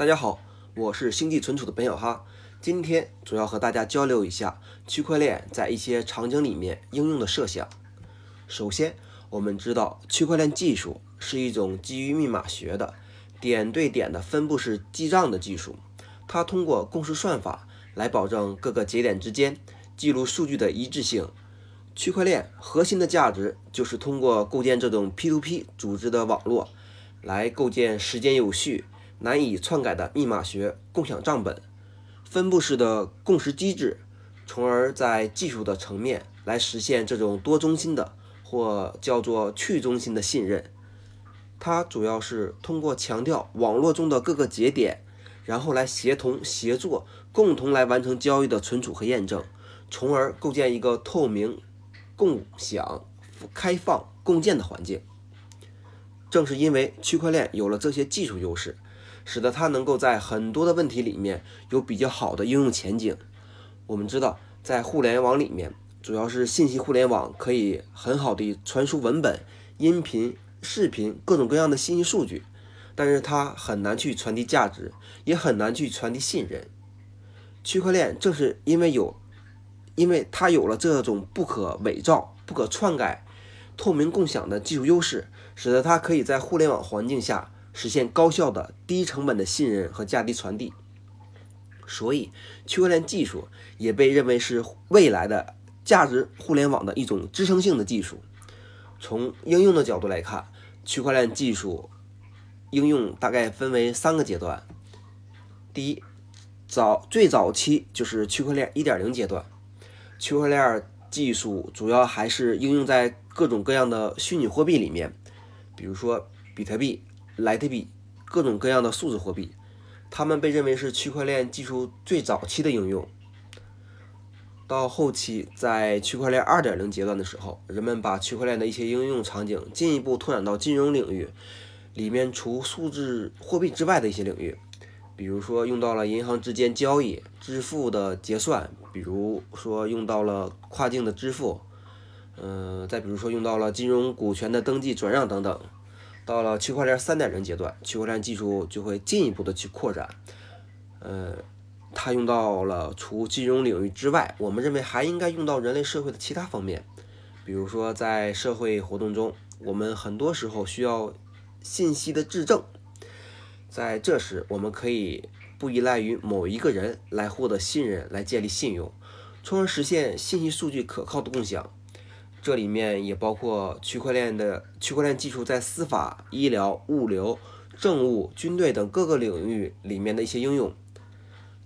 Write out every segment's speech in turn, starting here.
大家好，我是星际存储的本小哈。今天主要和大家交流一下区块链在一些场景里面应用的设想。首先，我们知道区块链技术是一种基于密码学的点对点的分布式记账的技术，它通过共识算法来保证各个节点之间记录数据的一致性。区块链核心的价值就是通过构建这种 P2P 组织的网络，来构建时间有序。难以篡改的密码学共享账本、分布式的共识机制，从而在技术的层面来实现这种多中心的或叫做去中心的信任。它主要是通过强调网络中的各个节点，然后来协同协作，共同来完成交易的存储和验证，从而构建一个透明、共享、开放、共建的环境。正是因为区块链有了这些技术优势。使得它能够在很多的问题里面有比较好的应用前景。我们知道，在互联网里面，主要是信息互联网可以很好的传输文本、音频、视频各种各样的信息数据，但是它很难去传递价值，也很难去传递信任。区块链正是因为有，因为它有了这种不可伪造、不可篡改、透明共享的技术优势，使得它可以在互联网环境下。实现高效的、低成本的信任和价值传递，所以区块链技术也被认为是未来的价值互联网的一种支撑性的技术。从应用的角度来看，区块链技术应用大概分为三个阶段。第一，早最早期就是区块链1.0阶段，区块链技术主要还是应用在各种各样的虚拟货币里面，比如说比特币。莱特币，各种各样的数字货币，它们被认为是区块链技术最早期的应用。到后期，在区块链二点零阶段的时候，人们把区块链的一些应用场景进一步拓展到金融领域，里面除数字货币之外的一些领域，比如说用到了银行之间交易、支付的结算，比如说用到了跨境的支付，嗯，再比如说用到了金融股权的登记转让等等。到了区块链三点零阶段，区块链技术就会进一步的去扩展。呃，它用到了除金融领域之外，我们认为还应该用到人类社会的其他方面。比如说，在社会活动中，我们很多时候需要信息的质证，在这时，我们可以不依赖于某一个人来获得信任，来建立信用，从而实现信息数据可靠的共享。这里面也包括区块链的区块链技术在司法、医疗、物流、政务、军队等各个领域里面的一些应用。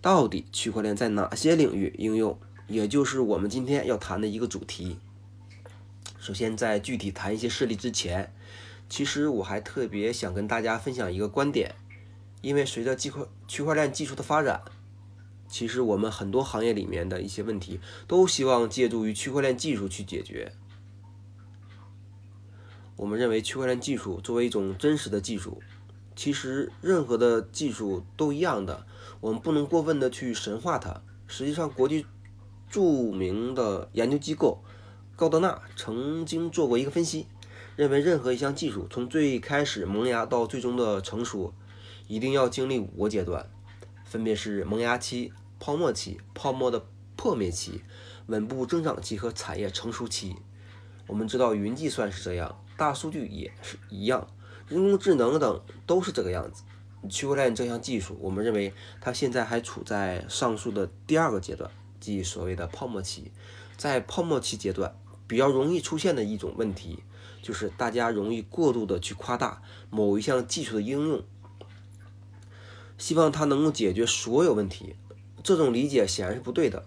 到底区块链在哪些领域应用，也就是我们今天要谈的一个主题。首先，在具体谈一些事例之前，其实我还特别想跟大家分享一个观点，因为随着区块区块链技术的发展。其实我们很多行业里面的一些问题，都希望借助于区块链技术去解决。我们认为区块链技术作为一种真实的技术，其实任何的技术都一样的，我们不能过分的去神化它。实际上，国际著名的研究机构高德纳曾经做过一个分析，认为任何一项技术从最开始萌芽到最终的成熟，一定要经历五个阶段，分别是萌芽期、泡沫期、泡沫的破灭期、稳步增长期和产业成熟期。我们知道云计算是这样。大数据也是一样，人工智能等都是这个样子。区块链这项技术，我们认为它现在还处在上述的第二个阶段，即所谓的泡沫期。在泡沫期阶段，比较容易出现的一种问题，就是大家容易过度的去夸大某一项技术的应用，希望它能够解决所有问题。这种理解显然是不对的。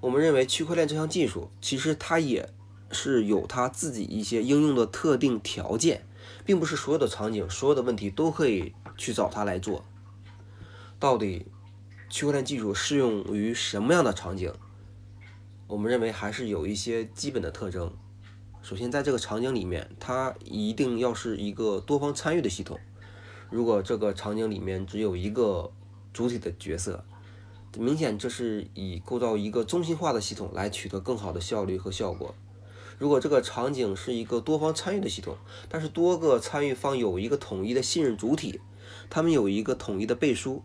我们认为区块链这项技术，其实它也。是有它自己一些应用的特定条件，并不是所有的场景、所有的问题都可以去找它来做。到底区块链技术适用于什么样的场景？我们认为还是有一些基本的特征。首先，在这个场景里面，它一定要是一个多方参与的系统。如果这个场景里面只有一个主体的角色，明显这是以构造一个中心化的系统来取得更好的效率和效果。如果这个场景是一个多方参与的系统，但是多个参与方有一个统一的信任主体，他们有一个统一的背书，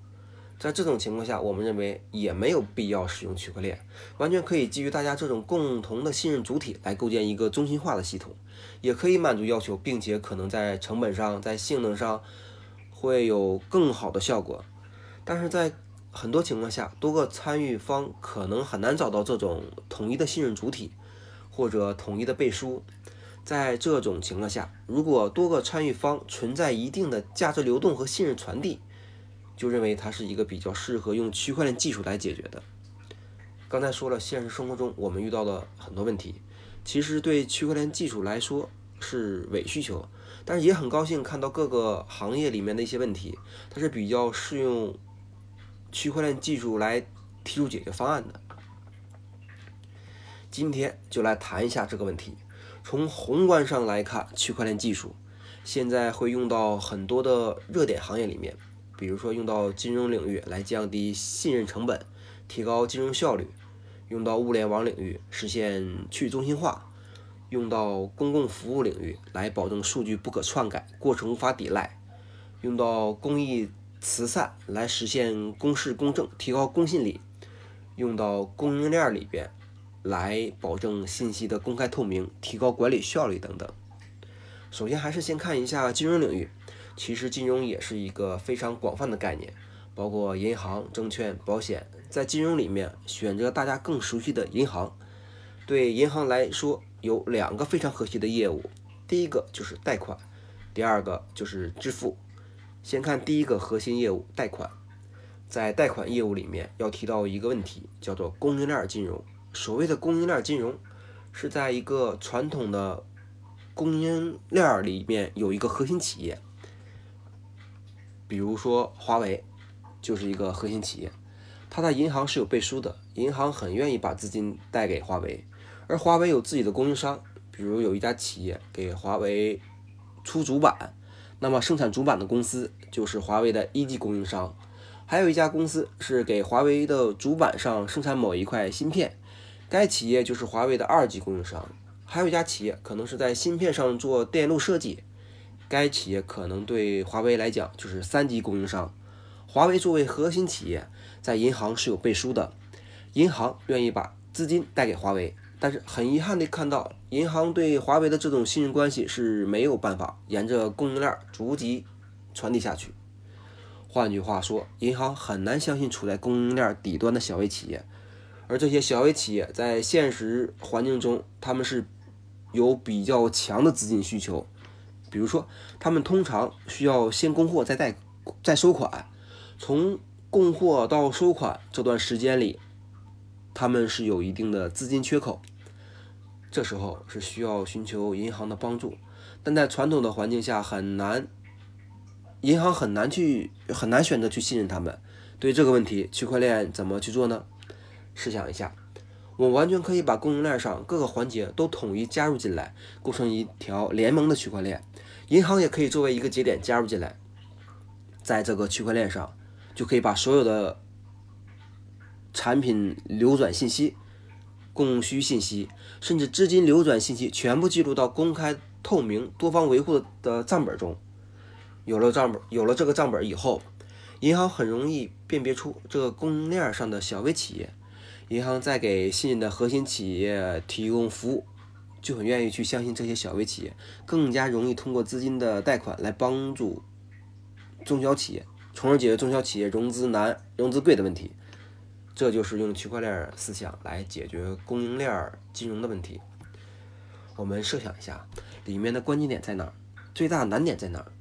在这种情况下，我们认为也没有必要使用区块链，完全可以基于大家这种共同的信任主体来构建一个中心化的系统，也可以满足要求，并且可能在成本上、在性能上会有更好的效果。但是在很多情况下，多个参与方可能很难找到这种统一的信任主体或者统一的背书。在这种情况下，如果多个参与方存在一定的价值流动和信任传递，就认为它是一个比较适合用区块链技术来解决的。刚才说了，现实生活中我们遇到了很多问题，其实对区块链技术来说是伪需求，但是也很高兴看到各个行业里面的一些问题，它是比较适用区块链技术来提出解决方案的。今天就来谈一下这个问题。从宏观上来看，区块链技术现在会用到很多的热点行业里面。比如说用到金融领域来降低信任成本，提高金融效率；用到物联网领域实现去中心化；用到公共服务领域来保证数据不可篡改、过程无法抵赖；用到公益慈善来实现公示公正、提高公信力；用到供应链里边来保证信息的公开透明、提高管理效率等等。首先还是先看一下金融领域。其实金融也是一个非常广泛的概念，包括银行、证券、保险。在金融里面，选择大家更熟悉的银行。对银行来说，有两个非常核心的业务，第一个就是贷款，第二个就是支付。先看第一个核心业务，贷款。在贷款业务里面，要提到一个问题，叫做供应链金融。所谓的供应链金融，是在一个传统的供应链里面有一个核心企业。比如说华为就是一个核心企业，它在银行是有背书的，银行很愿意把资金贷给华为，而华为有自己的供应商，比如有一家企业给华为出主板，那么生产主板的公司就是华为的一级供应商，还有一家公司是给华为的主板上生产某一块芯片，该企业就是华为的二级供应商，还有一家企业可能是在芯片上做电路设计。该企业可能对华为来讲就是三级供应商。华为作为核心企业，在银行是有背书的，银行愿意把资金贷给华为。但是很遗憾地看到，银行对华为的这种信任关系是没有办法沿着供应链逐级传递下去。换句话说，银行很难相信处在供应链底端的小微企业，而这些小微企业在现实环境中，他们是有比较强的资金需求。比如说，他们通常需要先供货再贷再收款，从供货到收款这段时间里，他们是有一定的资金缺口，这时候是需要寻求银行的帮助，但在传统的环境下很难，银行很难去很难选择去信任他们。对这个问题，区块链怎么去做呢？试想一下。我完全可以把供应链上各个环节都统一加入进来，构成一条联盟的区块链。银行也可以作为一个节点加入进来，在这个区块链上，就可以把所有的产品流转信息、供需信息，甚至资金流转信息全部记录到公开、透明、多方维护的账本中。有了账本，有了这个账本以后，银行很容易辨别出这个供应链上的小微企业。银行在给信任的核心企业提供服务，就很愿意去相信这些小微企业，更加容易通过资金的贷款来帮助中小企业，从而解决中小企业融资难、融资贵的问题。这就是用区块链思想来解决供应链金融的问题。我们设想一下，里面的关键点在哪儿？最大难点在哪儿？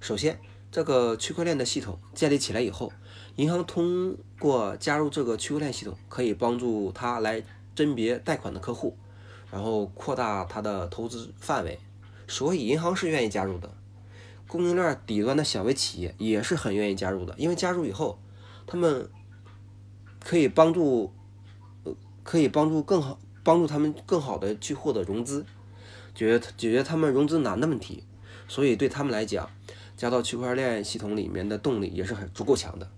首先，这个区块链的系统建立起来以后。银行通过加入这个区块链系统，可以帮助他来甄别贷款的客户，然后扩大他的投资范围，所以银行是愿意加入的。供应链底端的小微企业也是很愿意加入的，因为加入以后，他们可以帮助，呃，可以帮助更好，帮助他们更好的去获得融资，解决解决他们融资难的问题。所以对他们来讲，加到区块链系统里面的动力也是很足够强的。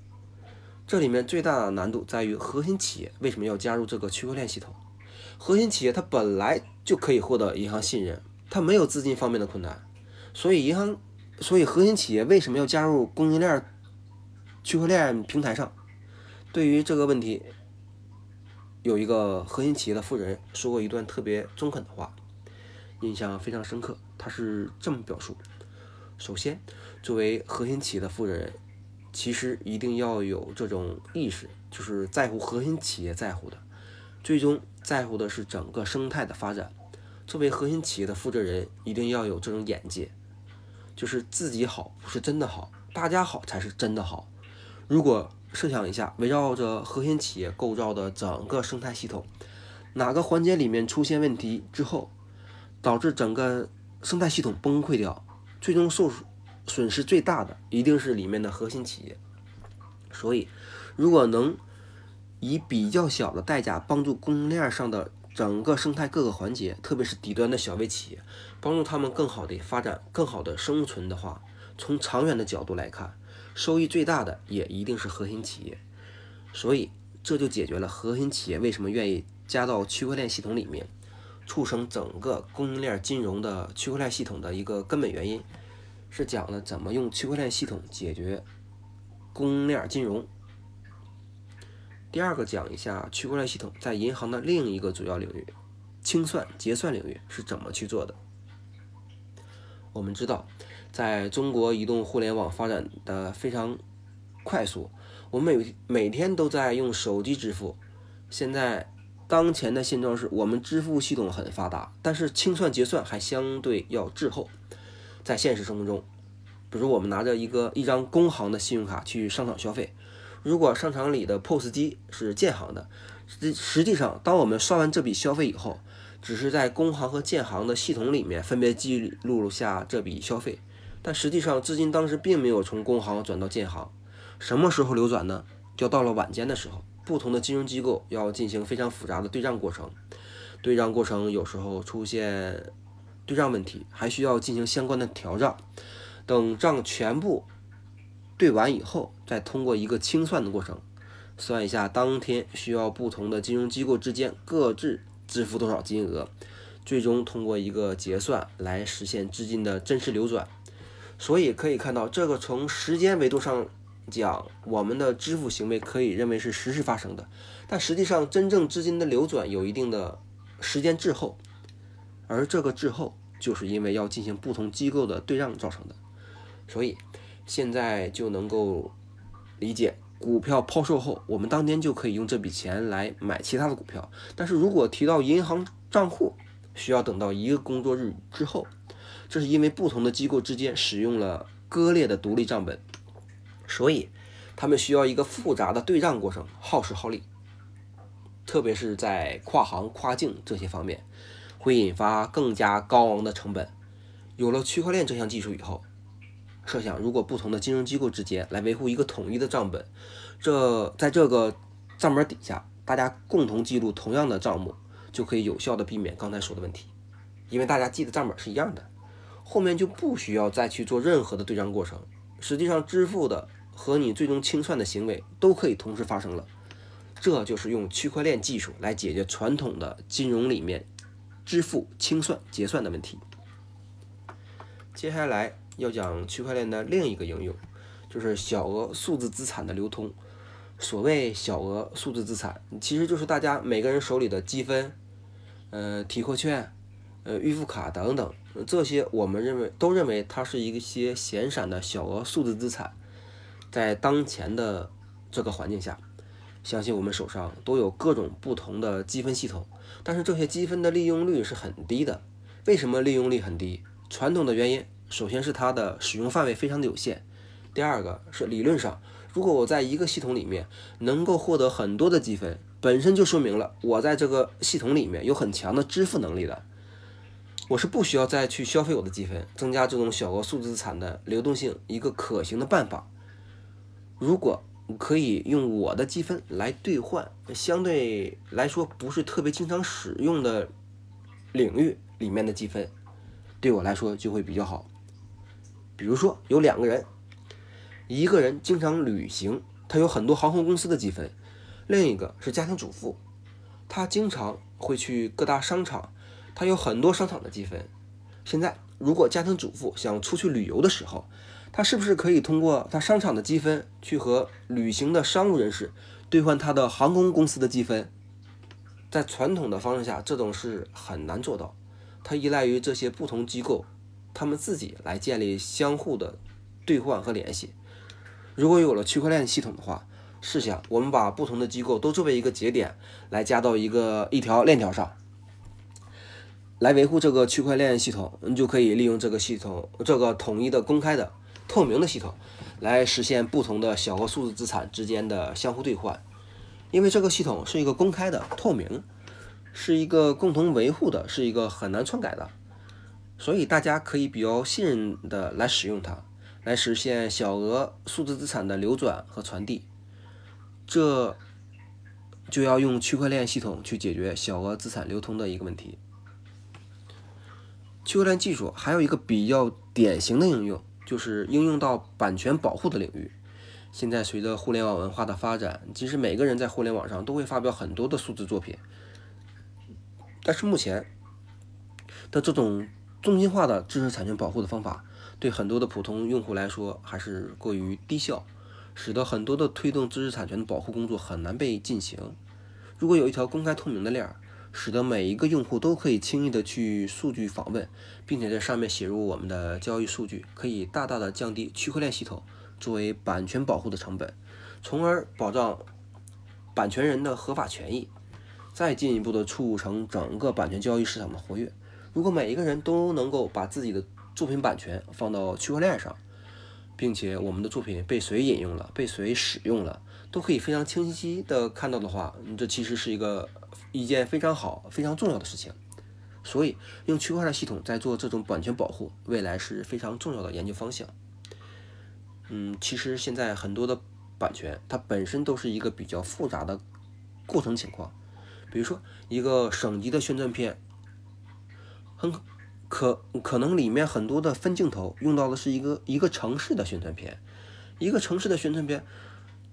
这里面最大的难度在于核心企业为什么要加入这个区块链系统？核心企业它本来就可以获得银行信任，它没有资金方面的困难，所以银行，所以核心企业为什么要加入供应链区块链平台上，对于这个问题，有一个核心企业的负责人说过一段特别中肯的话，印象非常深刻。他是这么表述：首先，作为核心企业的负责人，其实一定要有这种意识，就是在乎核心企业在乎的，最终在乎的是整个生态的发展。作为核心企业的负责人，一定要有这种眼界，就是自己好不是真的好，大家好才是真的好。如果设想一下，围绕着核心企业构造的整个生态系统，哪个环节里面出现问题之后，导致整个生态系统崩溃掉，最终受损失最大的一定是里面的核心企业。所以，如果能以比较小的代价帮助供应链上的整个生态各个环节，特别是底端的小微企业，帮助他们更好的发展、更好的生存的话，从长远的角度来看。收益最大的也一定是核心企业，所以这就解决了核心企业为什么愿意加到区块链系统里面，促成整个供应链金融的区块链系统的一个根本原因，是讲了怎么用区块链系统解决供应链金融。第二个讲一下区块链系统在银行的另一个主要领域——清算结算领域是怎么去做的。我们知道。在中国移动互联网发展的非常快速，我们每每天都在用手机支付。现在当前的现状是我们支付系统很发达，但是清算结算还相对要滞后。在现实生活中，比如我们拿着一个一张工行的信用卡去商场消费，如果商场里的 POS 机是建行的，实实际上当我们刷完这笔消费以后，只是在工行和建行的系统里面分别记录下这笔消费。但实际上，资金当时并没有从工行转到建行，什么时候流转呢？就到了晚间的时候，不同的金融机构要进行非常复杂的对账过程，对账过程有时候出现对账问题，还需要进行相关的调账。等账全部对完以后，再通过一个清算的过程，算一下当天需要不同的金融机构之间各自支付多少金额，最终通过一个结算来实现资金的真实流转。所以可以看到，这个从时间维度上讲，我们的支付行为可以认为是实时发生的，但实际上真正资金的流转有一定的时间滞后，而这个滞后就是因为要进行不同机构的对账造成的。所以现在就能够理解，股票抛售后，我们当天就可以用这笔钱来买其他的股票，但是如果提到银行账户，需要等到一个工作日之后。这是因为不同的机构之间使用了割裂的独立账本，所以他们需要一个复杂的对账过程，耗时耗力，特别是在跨行跨境这些方面，会引发更加高昂的成本。有了区块链这项技术以后，设想如果不同的金融机构之间来维护一个统一的账本，这在这个账本底下，大家共同记录同样的账目，就可以有效的避免刚才说的问题，因为大家记的账本是一样的。后面就不需要再去做任何的对账过程，实际上支付的和你最终清算的行为都可以同时发生了。这就是用区块链技术来解决传统的金融里面支付、清算、结算的问题。接下来要讲区块链的另一个应用，就是小额数字资产的流通。所谓小额数字资产，其实就是大家每个人手里的积分、呃提货券、呃预付卡等等。这些我们认为都认为它是一些闲散的小额数字资产，在当前的这个环境下，相信我们手上都有各种不同的积分系统，但是这些积分的利用率是很低的。为什么利用率很低？传统的原因，首先是它的使用范围非常的有限，第二个是理论上，如果我在一个系统里面能够获得很多的积分，本身就说明了我在这个系统里面有很强的支付能力的。我是不需要再去消费我的积分，增加这种小额数字资产的流动性一个可行的办法。如果可以用我的积分来兑换相对来说不是特别经常使用的领域里面的积分，对我来说就会比较好。比如说有两个人，一个人经常旅行，他有很多航空公司的积分；另一个是家庭主妇，他经常会去各大商场。他有很多商场的积分。现在，如果家庭主妇想出去旅游的时候，他是不是可以通过他商场的积分去和旅行的商务人士兑换他的航空公司的积分？在传统的方式下，这种是很难做到。它依赖于这些不同机构，他们自己来建立相互的兑换和联系。如果有了区块链系统的话，试想我们把不同的机构都作为一个节点来加到一个一条链条上，来维护这个区块链系统，你就可以利用这个系统这个统一的、公开的、透明的系统，来实现不同的小额数字资产之间的相互兑换。因为这个系统是一个公开的、透明。是一个共同维护的，是一个很难篡改的，所以大家可以比较信任的来使用它，来实现小额数字资产的流转和传递。这就要用区块链系统去解决小额资产流通的一个问题。区块链技术还有一个比较典型的应用，就是应用到版权保护的领域。现在随着互联网文化的发展，其实每个人在互联网上都会发表很多的数字作品。但是目前的这种中心化的知识产权保护的方法，对很多的普通用户来说还是过于低效，使得很多的推动知识产权的保护工作很难被进行。如果有一条公开透明的链儿，使得每一个用户都可以轻易的去数据访问，并且在上面写入我们的交易数据，可以大大的降低区块链系统作为版权保护的成本，从而保障版权人的合法权益。再进一步的促成整个版权交易市场的活跃。如果每一个人都能够把自己的作品版权放到区块链上，并且我们的作品被谁引用了、被谁使用了，都可以非常清晰的看到的话，这其实是一个一件非常好、非常重要的事情。所以，用区块链系统在做这种版权保护，未来是非常重要的研究方向。嗯，其实现在很多的版权，它本身都是一个比较复杂的过程情况。比如说，一个省级的宣传片，很可可能里面很多的分镜头用到的是一个一个城市的宣传片，一个城市的宣传片，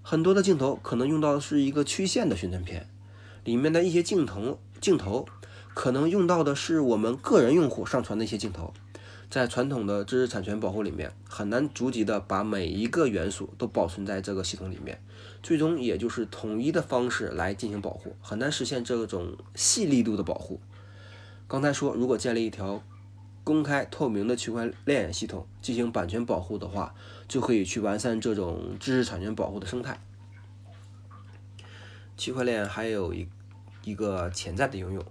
很多的镜头可能用到的是一个区县的宣传片，里面的一些镜头镜头可能用到的是我们个人用户上传的一些镜头。在传统的知识产权保护里面，很难逐级的把每一个元素都保存在这个系统里面，最终也就是统一的方式来进行保护，很难实现这种细力度的保护。刚才说，如果建立一条公开透明的区块链系统进行版权保护的话，就可以去完善这种知识产权保护的生态。区块链还有一一个潜在的应用，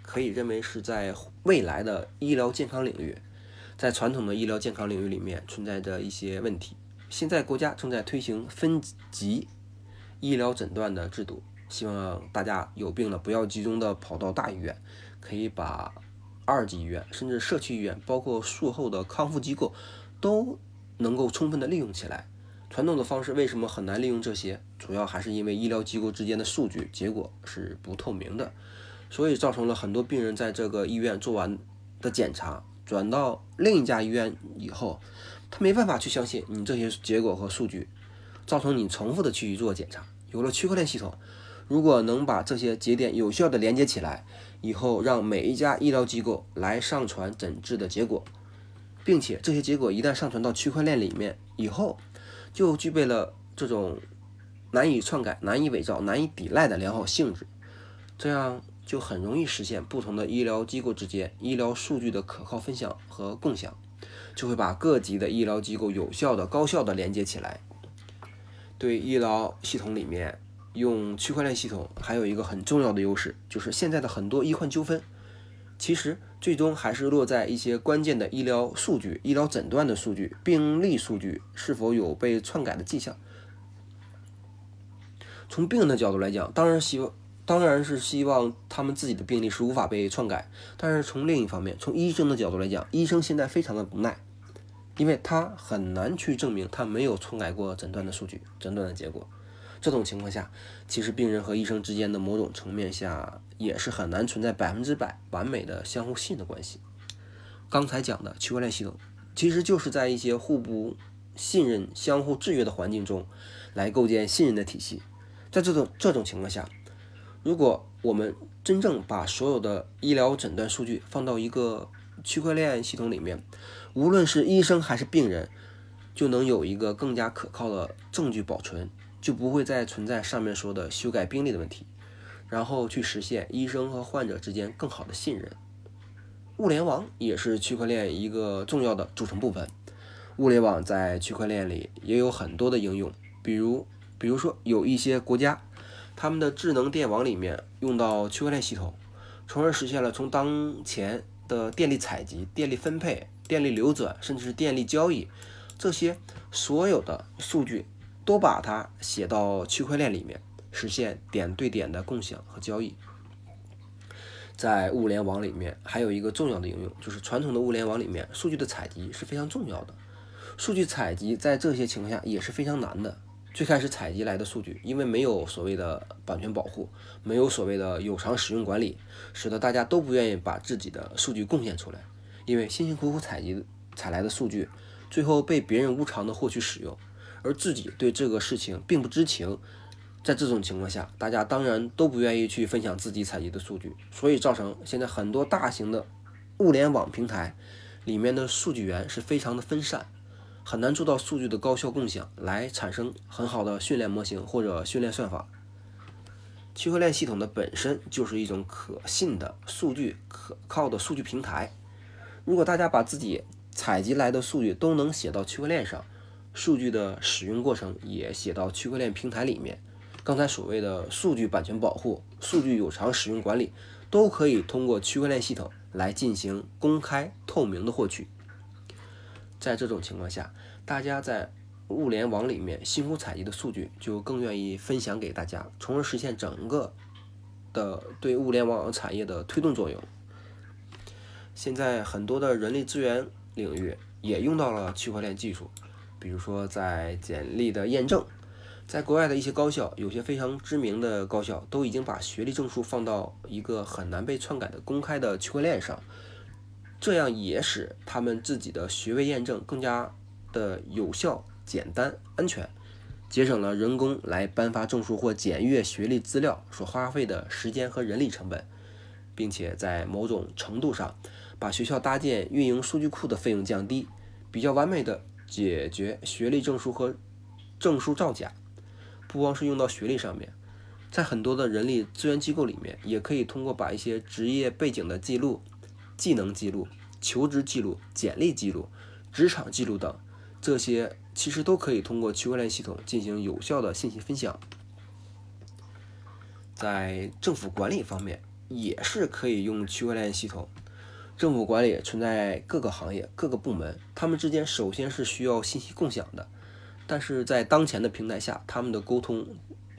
可以认为是在未来的医疗健康领域。在传统的医疗健康领域里面存在着一些问题，现在国家正在推行分级医疗诊断的制度，希望大家有病了不要集中的跑到大医院，可以把二级医院甚至社区医院，包括术后的康复机构，都能够充分的利用起来。传统的方式为什么很难利用这些？主要还是因为医疗机构之间的数据结果是不透明的，所以造成了很多病人在这个医院做完的检查。转到另一家医院以后，他没办法去相信你这些结果和数据，造成你重复的去做检查。有了区块链系统，如果能把这些节点有效的连接起来，以后让每一家医疗机构来上传诊治的结果，并且这些结果一旦上传到区块链里面以后，就具备了这种难以篡改、难以伪造、难以抵赖的良好性质，这样。就很容易实现不同的医疗机构之间医疗数据的可靠分享和共享，就会把各级的医疗机构有效的、高效的连接起来。对医疗系统里面用区块链系统还有一个很重要的优势，就是现在的很多医患纠纷，其实最终还是落在一些关键的医疗数据、医疗诊断的数据、病例数据是否有被篡改的迹象。从病人的角度来讲，当然希望。当然是希望他们自己的病例是无法被篡改，但是从另一方面，从医生的角度来讲，医生现在非常的无奈，因为他很难去证明他没有篡改过诊断的数据、诊断的结果。这种情况下，其实病人和医生之间的某种层面下也是很难存在百分之百完美的相互信的关系。刚才讲的区块链系统，其实就是在一些互不信任、相互制约的环境中，来构建信任的体系。在这种这种情况下，如果我们真正把所有的医疗诊断数据放到一个区块链系统里面，无论是医生还是病人，就能有一个更加可靠的证据保存，就不会再存在上面说的修改病历的问题，然后去实现医生和患者之间更好的信任。物联网也是区块链一个重要的组成部分。物联网在区块链里也有很多的应用，比如，比如说有一些国家，他们的智能电网里面用到区块链系统，从而实现了从当前的电力采集、电力分配、电力流转，甚至是电力交易这些所有的数据，都把它写到区块链里面，实现点对点的共享和交易。在物联网里面还有一个重要的应用，就是传统的物联网里面数据的采集是非常重要的。数据采集在这些情况下也是非常难的。最开始采集来的数据，因为没有所谓的版权保护，没有所谓的有偿使用管理，使得大家都不愿意把自己的数据贡献出来。因为辛辛苦苦采集采来的数据，最后被别人无偿的获取使用，而自己对这个事情并不知情。在这种情况下，大家当然都不愿意去分享自己采集的数据，所以造成现在很多大型的物联网平台里面的数据源是非常的分散。很难做到数据的高效共享，来产生很好的训练模型或者训练算法。区块链系统的本身就是一种可信的数据、可靠的数据平台。如果大家把自己采集来的数据都能写到区块链上，数据的使用过程也写到区块链平台里面，刚才所谓的数据版权保护、数据有偿使用管理，都可以通过区块链系统来进行公开透明的获取。在这种情况下，大家在物联网里面辛苦采集的数据，就更愿意分享给大家，从而实现整个的对物联网产业的推动作用。现在很多的人力资源领域也用到了区块链技术，比如说在简历的验证，在国外的一些高校，有些非常知名的高校都已经把学历证书放到一个很难被篡改的公开的区块链上。这样也使他们自己的学位验证更加的有效、简单、安全，节省了人工来颁发证书或检阅学历资料所花费的时间和人力成本，并且在某种程度上把学校搭建运营数据库的费用降低，比较完美的解决学历证书和证书造假。不光是用到学历上面，在很多的人力资源机构里面，也可以通过把一些职业背景的记录。技能记录、求职记录、简历记录、职场记录等，这些其实都可以通过区块链系统进行有效的信息分享。在政府管理方面，也是可以用区块链系统。政府管理存在各个行业、各个部门，他们之间首先是需要信息共享的，但是在当前的平台下，他们的沟通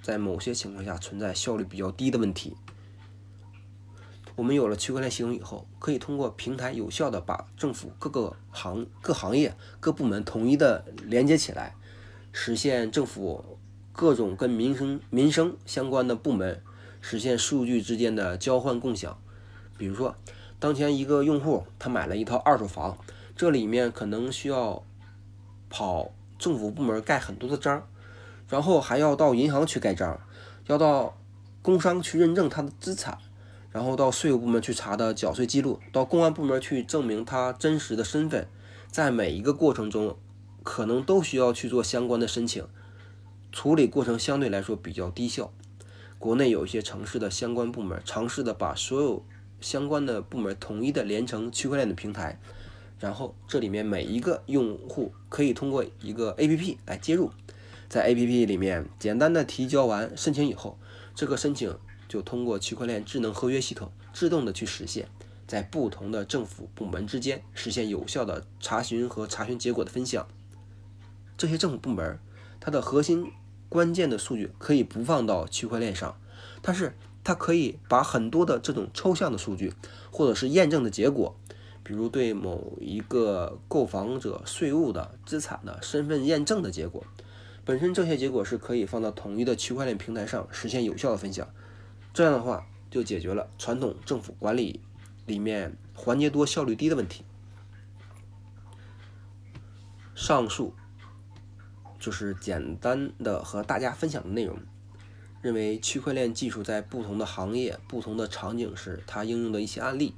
在某些情况下存在效率比较低的问题。我们有了区块链系统以后，可以通过平台有效的把政府各个行各行业各部门统一的连接起来，实现政府各种跟民生民生相关的部门实现数据之间的交换共享。比如说，当前一个用户他买了一套二手房，这里面可能需要跑政府部门盖很多的章，然后还要到银行去盖章，要到工商去认证他的资产。然后到税务部门去查的缴税记录，到公安部门去证明他真实的身份，在每一个过程中，可能都需要去做相关的申请，处理过程相对来说比较低效。国内有一些城市的相关部门尝试的把所有相关的部门统一的连成区块链的平台，然后这里面每一个用户可以通过一个 APP 来接入，在 APP 里面简单的提交完申请以后，这个申请。就通过区块链智能合约系统自动的去实现，在不同的政府部门之间实现有效的查询和查询结果的分享。这些政府部门，它的核心关键的数据可以不放到区块链上，但是它可以把很多的这种抽象的数据，或者是验证的结果，比如对某一个购房者税务的资产的身份验证的结果，本身这些结果是可以放到统一的区块链平台上实现有效的分享。这样的话，就解决了传统政府管理里面环节多、效率低的问题。上述就是简单的和大家分享的内容。认为区块链技术在不同的行业、不同的场景时，它应用的一些案例。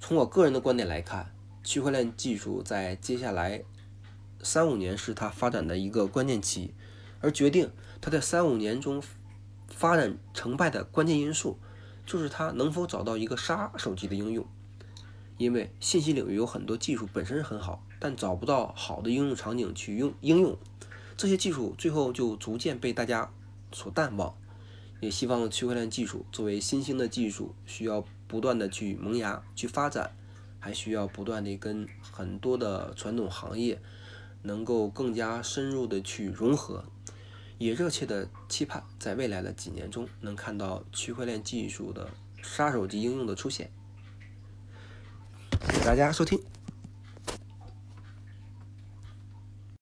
从我个人的观点来看，区块链技术在接下来三五年是它发展的一个关键期，而决定它在三五年中发展成败的关键因素，就是它能否找到一个杀手级的应用。因为信息领域有很多技术本身很好，但找不到好的应用场景去用应用，这些技术最后就逐渐被大家所淡忘。也希望区块链技术作为新兴的技术，需要不断的去萌芽、去发展，还需要不断的跟很多的传统行业能够更加深入的去融合。也热切的期盼在未来的几年中能看到区块链技术的杀手级应用的出现。谢谢大家收听。